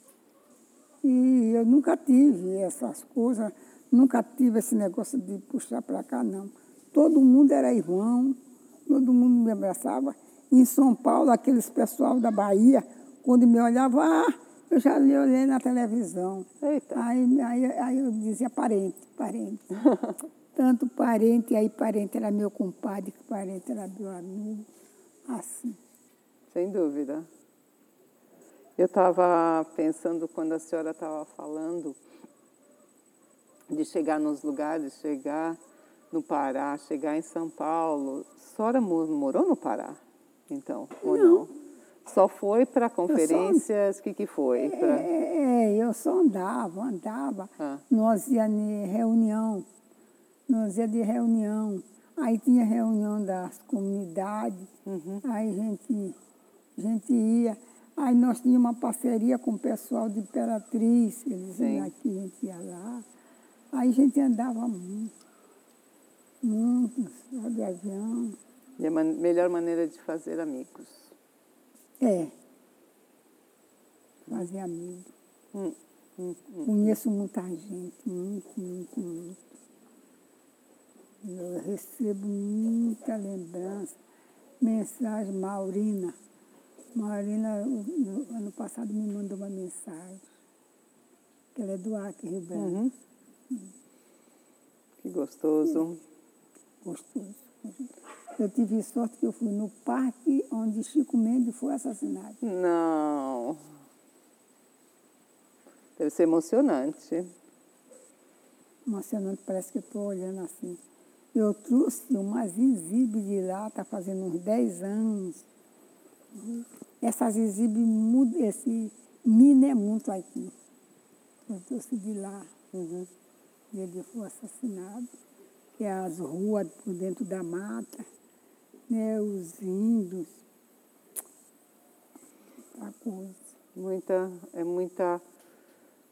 E eu nunca tive essas coisas, nunca tive esse negócio de puxar para cá, não. Todo mundo era irmão, todo mundo me abraçava. Em São Paulo, aqueles pessoal da Bahia, quando me olhavam, ah, eu já lhe olhei na televisão. Eita. Aí, aí, aí eu dizia parente, parente. Tanto parente, aí parente era meu compadre, que parente era meu amigo. Assim. Sem dúvida. Eu estava pensando quando a senhora estava falando de chegar nos lugares, chegar no Pará, chegar em São Paulo. A senhora mo- morou no Pará, então, ou não? Só foi para conferências? O que, que foi? Pra... É, é, eu só andava, andava. Ah. Nós ia em reunião, nós ia de reunião. Aí tinha reunião das comunidades, Uhum. aí a gente, a gente ia. Aí nós tínhamos uma parceria com o pessoal de Imperatriz, eles iam aqui, a gente ia lá. Aí a gente andava muito, muito, só de avião. E a man- melhor maneira de fazer amigos. É. Fazer amigo. Hum, hum, hum. Conheço muita gente, muito, muito, muito. Eu recebo muita lembrança, mensagem, Maurina. Maurina, no ano passado, me mandou uma mensagem. Que ela é do Acre, Rio Branco. Uhum. Que gostoso. Gostoso. Eu tive sorte que eu fui no parque onde Chico Mendes foi assassinado. Não. Deve ser emocionante. Emocionante, parece que eu estou olhando assim. Eu trouxe uma zizibe de lá, está fazendo uns 10 anos. Essa zizibe, esse mina é muito aqui. Eu trouxe de lá. Uhum. Ele foi assassinado. Que é as ruas por dentro da mata, né, os índios. Muita coisa. Muita, é muita,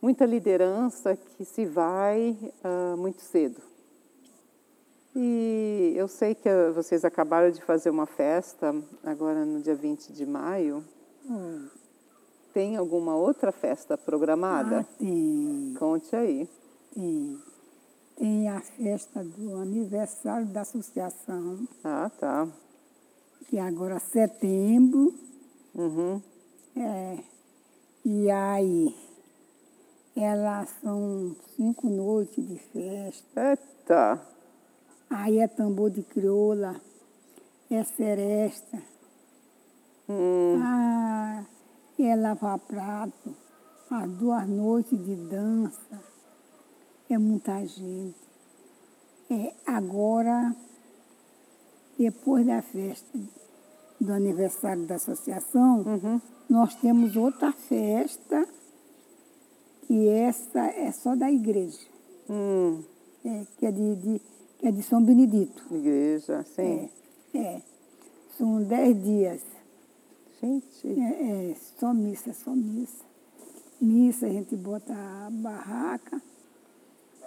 muita liderança que se vai uh, muito cedo. E eu sei que vocês acabaram de fazer uma festa agora no dia 20 de maio. Hum. Tem alguma outra festa programada? Ah, tem. Conte aí. Tem. Tem a festa do aniversário da associação, Ah, tá. que é agora setembro. Uhum. É. E aí, elas são cinco noites de festa. Eita. Aí é tambor de crioula, é seresta, Hum, ah, é lavar prato, as duas noites de dança. É muita gente. É, agora, depois da festa do aniversário da associação, uhum. nós temos outra festa, que essa é só da igreja, Hum, é, que, é de, de- que é de São Benedito. igreja, sim. É, é. São dez dias. Gente, É, é, só missa, só missa. Missa, a gente bota a barraca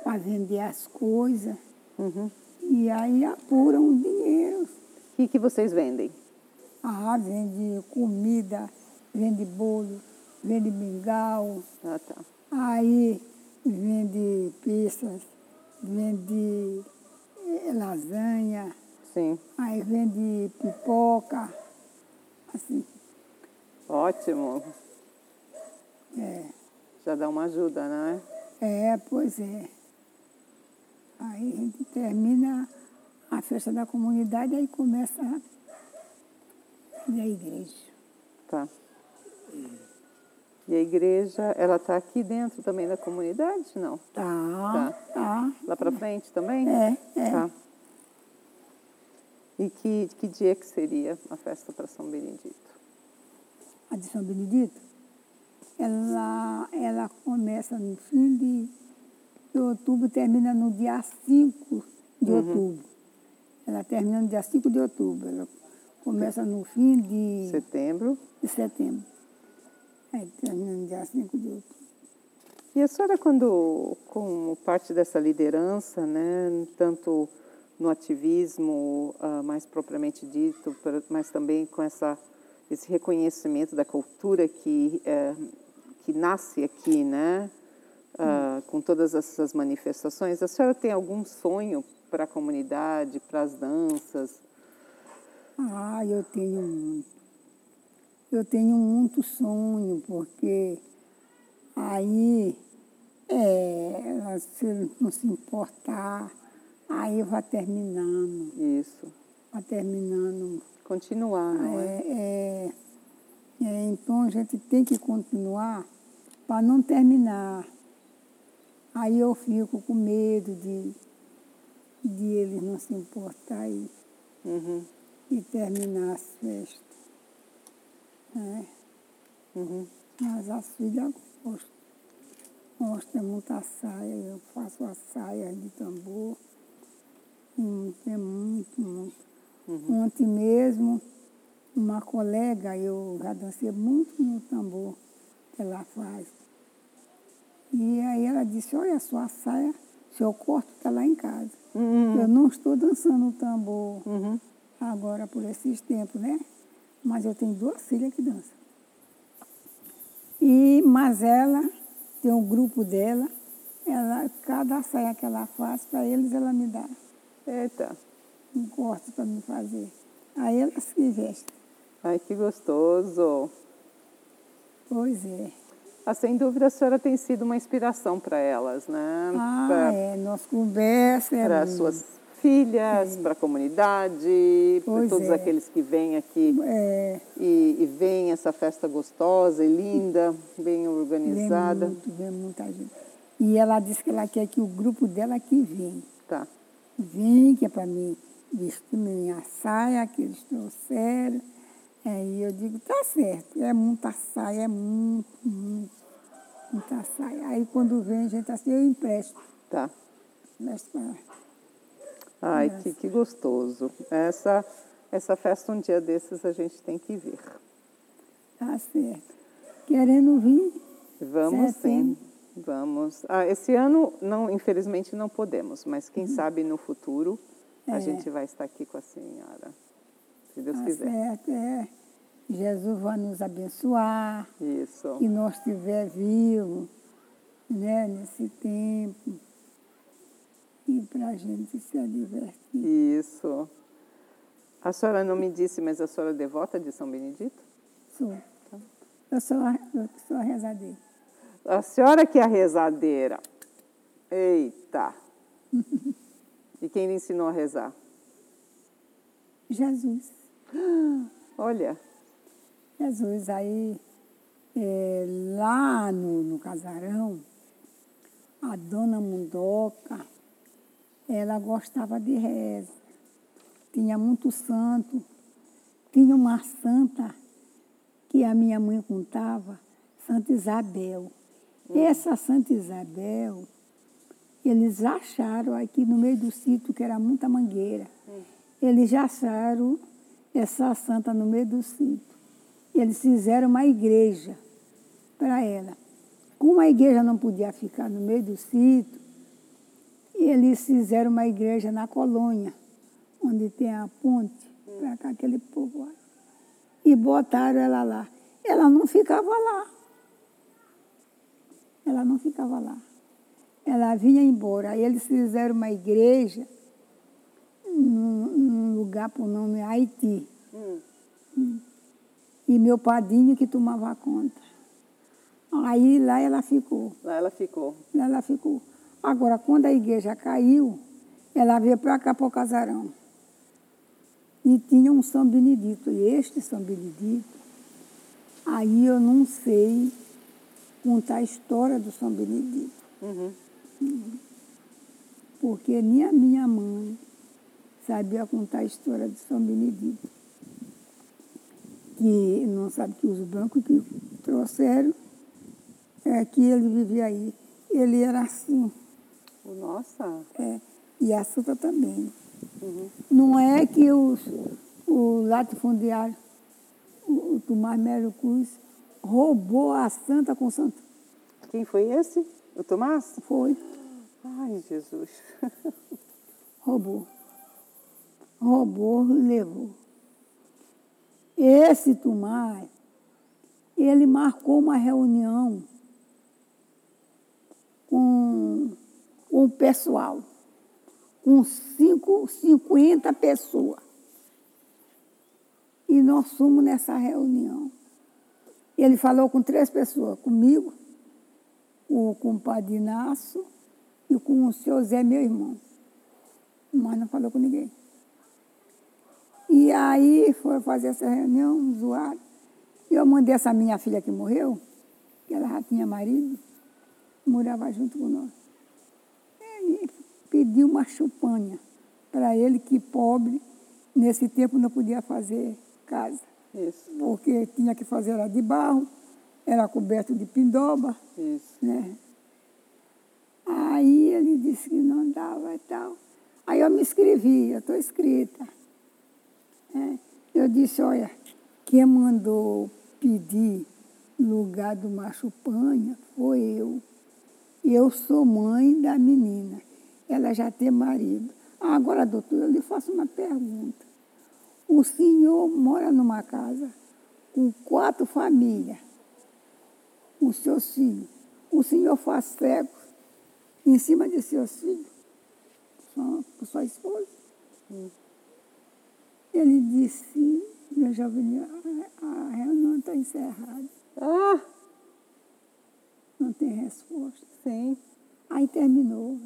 para vender as coisas. uhum. E aí apuram o dinheiro. o que, que vocês vendem? Ah, vende comida, vende bolo, vende mingau, Ah, tá. aí vende pizzas, vende eh, lasanha, Sim, aí vende pipoca, assim, ótimo. é. Já dá uma ajuda, né? É, pois é. Aí a gente termina a festa da comunidade aí começa a igreja. Tá. E a igreja, ela está aqui dentro também da comunidade? Não. Tá, tá. Lá para frente também? É, é. Tá. E que, que dia que seria a festa para São Benedito? A de São Benedito, ela, ela começa no fim de, de outubro, termina no dia 5 de outubro. Ela termina no dia 5 de outubro. Ela começa no fim de, Setembro. de setembro. Aí termina no dia 5 de outubro. E a senhora, quando, como parte dessa liderança, né, tanto no ativismo ah, mais propriamente dito, mas também com essa, esse reconhecimento da cultura que, eh, que nasce aqui, né, ah, com todas essas manifestações, a senhora tem algum sonho para a comunidade, para as danças? Ah, eu tenho muito. Eu tenho muito sonho, porque aí, é, se não se importar, aí vai terminando, Isso. vai terminando. Continuar, não é? É, é, é, então a gente tem que continuar para não terminar. Aí eu fico com medo de, de eles não se importar e, Uhum, e terminar as festas. né? uhum. Mas as filhas gostam. Gostam muito da saia. Eu faço as saias de tambor. Hum, é muito, muito. Ontem mesmo, uma colega, eu já dancei muito no tambor que ela faz. E aí ela disse, olha, sua saia, seu corte está lá em casa. Eu não estou dançando o tambor Uhum. agora por esses tempos, né? Mas eu tenho duas filhas que dançam. E, mas ela tem um grupo dela, ela, cada saia que ela faz, para eles ela me dá Eita. um corte para me fazer. Aí elas se vestem. Ai, que gostoso. Pois é. Ah, sem dúvida, a senhora tem sido uma inspiração para elas, né? Ah, Pra- é, nossa conversa é para muito. suas filhas, para a comunidade, para todos é. aqueles que vêm aqui É, e, e veem essa festa gostosa e linda, bem vem organizada. muito, vem muita gente. E ela disse que ela quer que o grupo dela que vem. Tá. Vem, que é para mim vestir minha saia que eles trouxeram. Aí eu digo, tá certo, é muita saia, é muito, muito, muita saia. Aí quando vem, a gente assim, eu empresto. Tá. empresto pra. Ai, Nossa. que, que gostoso. Essa, essa festa, um dia desses, a gente tem que vir. Tá certo. Querendo vir, Vamos Certo, sim. Vamos. Ah, esse ano, não, infelizmente, não podemos, mas quem sabe no futuro a Uhum. É. gente vai estar aqui com a senhora. Se Deus tá quiser. certo, é. Jesus vai nos abençoar, Isso. que nós estiver vivo, né, nesse tempo. E para a gente se divertir. Isso. A senhora não me disse, mas a senhora é devota de São Benedito? Sou. Eu sou a, eu sou a rezadeira. A senhora que é a rezadeira. Eita! E quem lhe ensinou a rezar? Jesus. Olha, Jesus, aí, é, lá no, no casarão, a dona Mundoca, ela gostava de reza. Tinha muito santo. Tinha uma santa que a minha mãe contava, Santa Isabel. Essa Santa Isabel, eles acharam aqui no meio do sítio, que era muita mangueira, eles já acharam essa santa no meio do sítio. Eles fizeram uma igreja para ela. Como a igreja não podia ficar no meio do sítio, eles fizeram uma igreja na colônia, onde tem a ponte, para cá, aquele povo. E botaram ela lá. Ela não ficava lá. Ela não ficava lá. Ela vinha embora. Aí eles fizeram uma igreja lugar por nome Haiti. Hum. E meu padrinho que tomava conta. Aí lá ela ficou. lá ela ficou. Lá ela ficou. Agora, quando a igreja caiu, ela veio para cá, para o casarão. E tinha um São Benedito. E este São Benedito, aí eu não sei contar a história do São Benedito. Uhum. Porque nem a minha mãe sabia contar a história de São Benedito. Que não sabe que os brancos que trouxeram é que ele vivia aí. Ele era assim, Nossa. é, e a Santa também. Uhum. Não é que os, o latifundiário, o, o Tomás Melo Cruz, roubou a Santa com Santa. Quem foi esse? O Tomás? Foi, Ai, Jesus. roubou. Roubou e levou. Esse Tomás, ele marcou uma reunião com, com o pessoal, com cinco, 50 pessoas. E nós fomos nessa reunião. Ele falou com três pessoas, comigo, o compadre Inácio e com o seu Zé, meu irmão. Mas não falou com ninguém. E aí foi fazer essa reunião, zoado. E eu mandei essa minha filha que morreu, que ela já tinha marido, morava junto com nós. E pedi uma chupanha para ele, que pobre, nesse tempo não podia fazer casa. Isso, Porque tinha que fazer era de barro, era coberto de pindoba, isso. né? Aí ele disse que não dava e tal. Aí eu me inscrevi, eu estou inscrita. Né? Eu disse, olha, quem mandou pedir lugar do macho panha foi eu. Eu sou mãe da menina. Ela já tem marido. Agora, doutor, eu lhe faço uma pergunta. O senhor mora numa casa com quatro famílias, com seus filhos. O senhor faz cego em cima de seus filhos, por sua esposa. Ele disse, meu jovem, a, a reunião está encerrada, Ah, não tem resposta. sim. Aí terminou.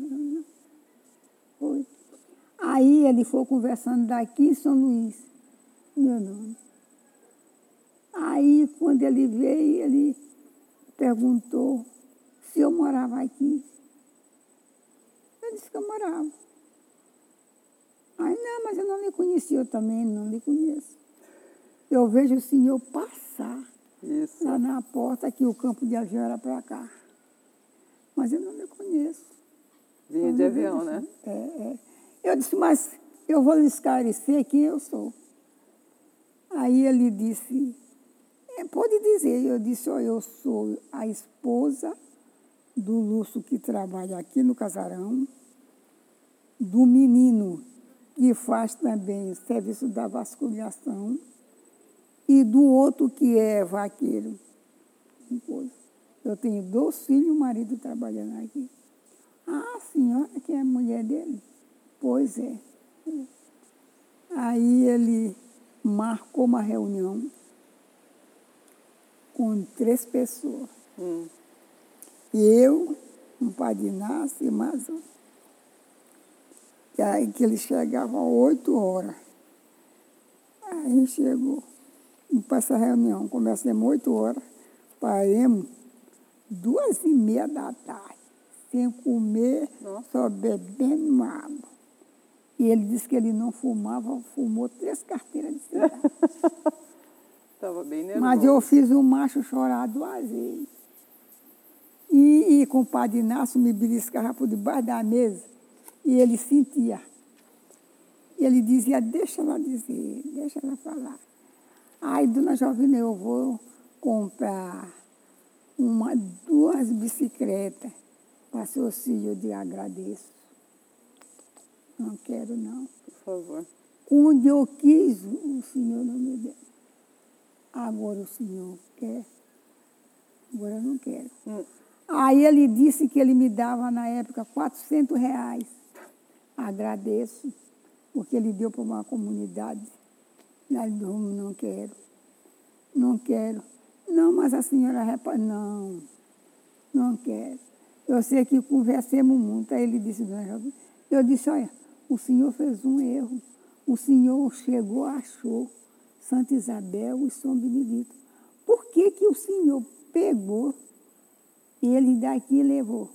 Foi. Aí Aí ele foi conversando daqui em São Luís, meu nome. Aí, quando ele veio, ele perguntou se eu morava aqui. Eu disse que eu morava. Aí, não, mas eu não lhe conheci, eu também não lhe conheço. Eu vejo o senhor passar Isso. lá na porta, aqui o campo de avião era para cá. Mas eu não lhe conheço. Vinha de avião, né? É, é. Eu disse, mas eu vou lhe esclarecer quem eu sou. Aí ele disse, é, pode dizer. Eu disse, oh, eu sou a esposa do Lúcio que trabalha aqui no casarão, do menino que faz também serviço da vasculhação e do outro que é vaqueiro. Eu tenho dois filhos e um marido trabalhando aqui. Ah, a senhora que é a mulher dele? Pois é. Aí ele marcou uma reunião com três pessoas. Hum. Eu, um padre Inácio e mais um. E aí que ele chegava às oito horas. Aí chegou para essa reunião. Começamos oito horas, paremos duas e meia da tarde, sem comer, Nossa. só bebendo água. E ele disse que ele não fumava, fumou três carteiras de cigarro. Estava bem nervoso. Mas eu fiz o macho chorar duas vezes. E, e com o padre Inácio me beliscava por debaixo da mesa. E ele sentia. Ele dizia, deixa ela dizer, deixa ela falar. Aí, dona Jovina, eu vou comprar uma, duas bicicletas para seu filho, eu digo, agradeço. Não quero, não. Por favor. Onde eu quis, o senhor não me deu. Agora o senhor quer. Agora eu não quero. Hum. Aí ele disse que ele me dava na época 400 reais. Agradeço, porque ele deu para uma comunidade. Aí eu não quero. Não quero. Não, mas a senhora repa... Não, não quero. Eu sei que conversemos muito. Aí ele disse, dona Jovem, eu disse, olha, o senhor fez um erro. O senhor chegou, achou Santa Isabel e São Benedito. Por que, que o senhor pegou e ele daqui levou?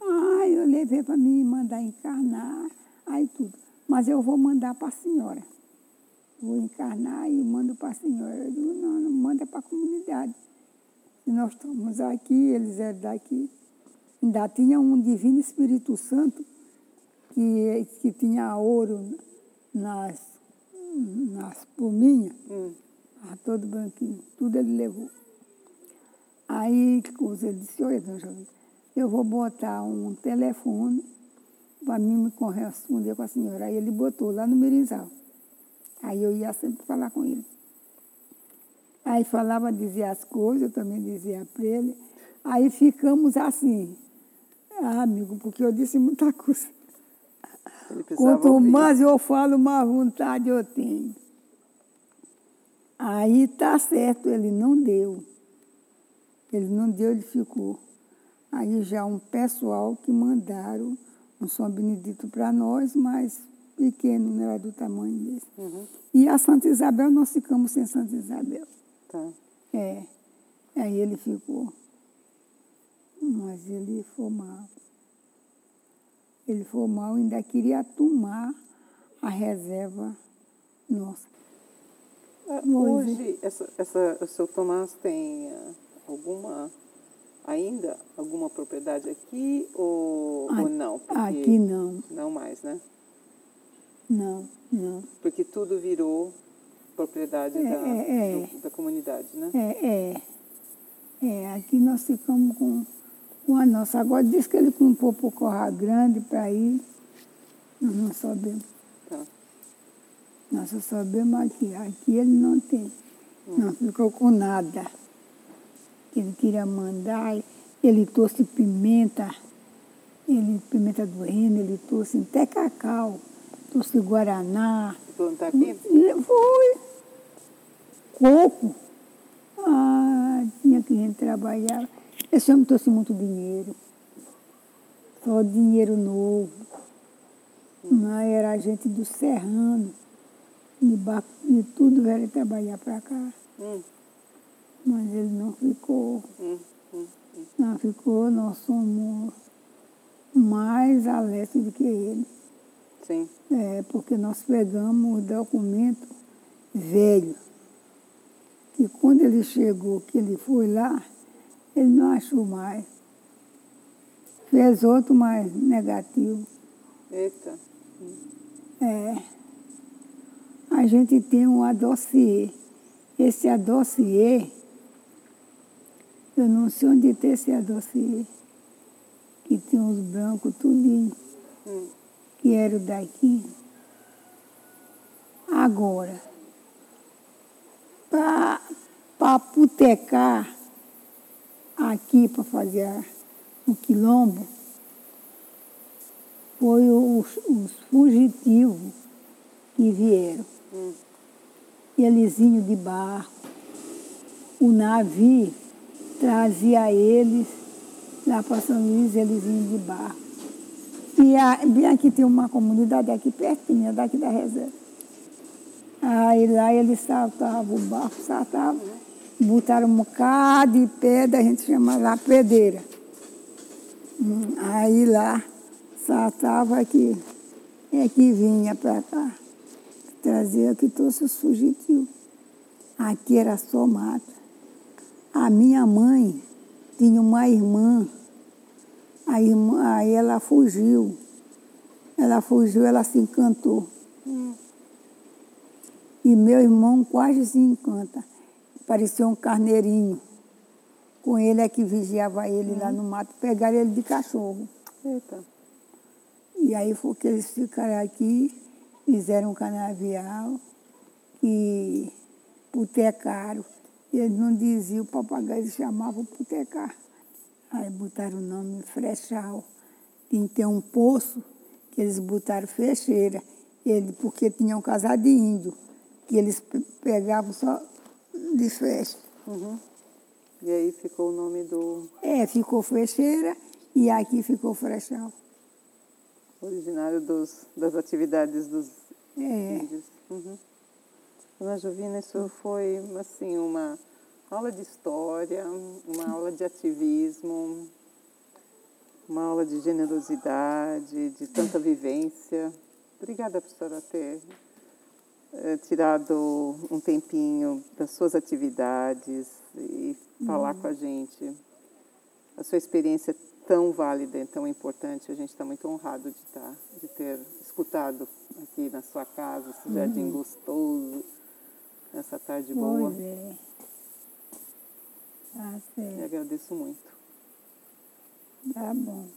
Ah, eu levei para me mandar encarnar, aí tudo. Mas eu vou mandar para a senhora. Vou encarnar e mando para a senhora. Eu digo, não, não manda para a comunidade. E nós estamos aqui, eles eram daqui. Ainda tinha um Divino Espírito Santo que, que tinha ouro nas, nas pluminhas, Hum. todo branquinho, tudo ele levou. Aí coisa, ele disse, dona Jovem, eu vou botar um telefone para mim me corresponder com a senhora. Aí ele botou lá no Mirinzal. Aí eu ia sempre falar com ele. Aí falava, dizia as coisas, eu também dizia para ele. Aí ficamos assim. Ah, amigo, porque eu disse muita coisa. Quanto mais eu falo, mais vontade eu tenho. Aí tá certo, ele não deu. Ele não deu, ele ficou. Aí já um pessoal que mandaram um São Benedito para nós, mas pequeno, não era do tamanho desse. Uhum. E a Santa Isabel, nós ficamos sem Santa Isabel. Tá. É. Aí ele ficou. Mas ele foi mal. Ele foi mal, ainda queria tomar a reserva nossa. Ah, é. Hoje, essa, essa, o seu Tomás tem ah, alguma, ainda, alguma propriedade aqui ou, A- ou não? Aqui não, Não mais, né? não, não. Porque tudo virou propriedade É, da, é, é. do- da comunidade, né? É, é. É, aqui nós ficamos com, com a nossa. Agora diz que ele comprou por Corra Grande para ir. Nós não sabemos. Tá. Nós só sabemos aqui. Aqui ele não tem. Não ficou com nada. Ele queria mandar, ele trouxe pimenta, ele, pimenta do reino, ele trouxe até cacau, trouxe guaraná. Plantar aqui? Foi. Coco. Ah, tinha que trabalhava. Esse homem trouxe muito dinheiro. Só dinheiro novo. Mas era gente do Serrano, de, de tudo veio trabalhar para cá. Hum. Mas ele não ficou. Hum, hum, hum, não ficou, nós somos mais a leste do que ele. Sim. É, porque nós pegamos o documento velho. Que quando ele chegou, que ele foi lá, ele não achou mais. Fez outro mais negativo. Eita. É. A gente tem um adossiê. Esse adossiê, eu não sei onde tem esse adossiê, que tem uns brancos tudinho, hum. que era daqui. Agora, para putecar aqui para fazer o quilombo, foi os, os fugitivos que vieram. Hum. Elizinho de barco. O navio trazia eles lá para São Luís, Elizinho de barco. E a, bem aqui tem uma comunidade aqui pertinho, daqui da reserva. Aí lá eles saltavam, o barco saltava, botaram um bocado de pedra, a gente chama lá pedreira. Aí lá saltava aqui, é que vinha para cá. Trazia que trouxe os fugitivos. Aqui era só mata. A minha mãe tinha uma irmã, a irmã, aí ela fugiu. Ela fugiu, ela se encantou. Hum. E meu irmão quase se encanta. Parecia um carneirinho. Com ele é que vigiava ele hum. lá no mato, pegaram ele de cachorro. Eita. E aí foi que eles ficaram aqui, fizeram um canavial e putecaram. Eles não diziam o papagaio, eles chamavam putecar. Aí botaram o nome Frechal. Tinha que ter um poço que eles botaram fecheira, ele, porque tinham casado de índio, que eles pegavam só de flecha. Uhum. E aí ficou o nome do. É, ficou fecheira e aqui ficou frechal originário dos, das atividades dos é. índios. Uhum. Dona Jovina, isso foi assim uma aula de história, uma aula de ativismo, uma aula de generosidade, de tanta vivência. Obrigada, professora, ter é, tirado um tempinho das suas atividades e falar uhum. com a gente. A sua experiência tão válida e tão importante. A gente está muito honrado de, estar, tá, de ter escutado aqui na sua casa, esse uhum. jardim gostoso, nessa tarde boa. Pois é. Tá certo. E agradeço muito. Tá bom.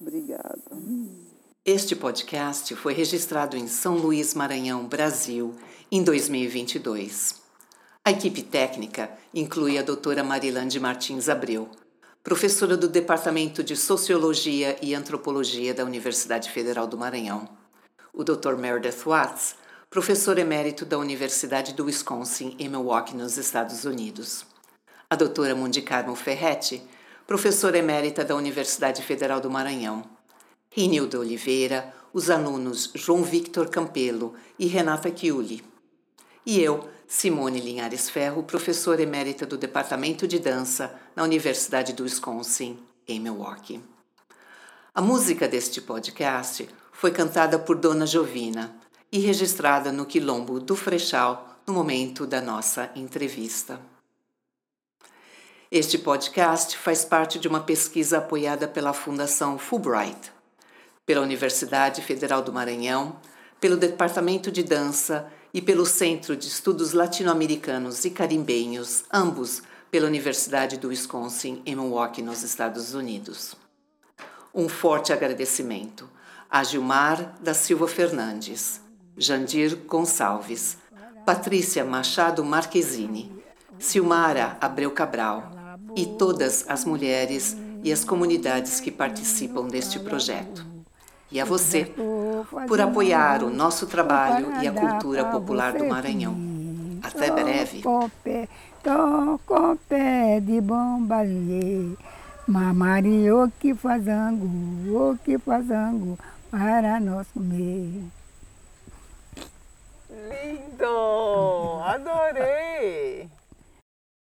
Obrigada. Este podcast foi registrado em São Luís, Maranhão, Brasil, em 2022. A equipe técnica inclui a doutora Marilande Martins Abreu, professora do Departamento de Sociologia e Antropologia da Universidade Federal do Maranhão. O Dr. Meredith Watts, professor emérito da Universidade do Wisconsin em Milwaukee, nos Estados Unidos. A doutora Mundi Carmo Ferretti, professora emérita da Universidade Federal do Maranhão. Rinilda Oliveira, os alunos João Victor Campelo e Renata Chiuli. E eu, Simone Linhares Ferro, professora emérita do Departamento de Dança na Universidade do Wisconsin, em Milwaukee. A música deste podcast foi cantada por Dona Jovina e registrada no Quilombo do Frechal no momento da nossa entrevista. Este podcast faz parte de uma pesquisa apoiada pela Fundação Fulbright, pela Universidade Federal do Maranhão, pelo Departamento de Dança e pelo Centro de Estudos Latino-Americanos e Carimbenhos, ambos pela Universidade do Wisconsin, em Milwaukee, nos Estados Unidos. Um forte agradecimento a Gilmar da Silva Fernandes, Jandir Gonçalves, Patrícia Machado Marquezine, Silmara Abreu Cabral e todas as mulheres e as comunidades que participam deste projeto. E a você por apoiar o nosso trabalho e a cultura popular do Maranhão. Até breve. Tô pé de bombalie, mamario que fazango, o que fazango, para nosso meio. Lindo! Adorei!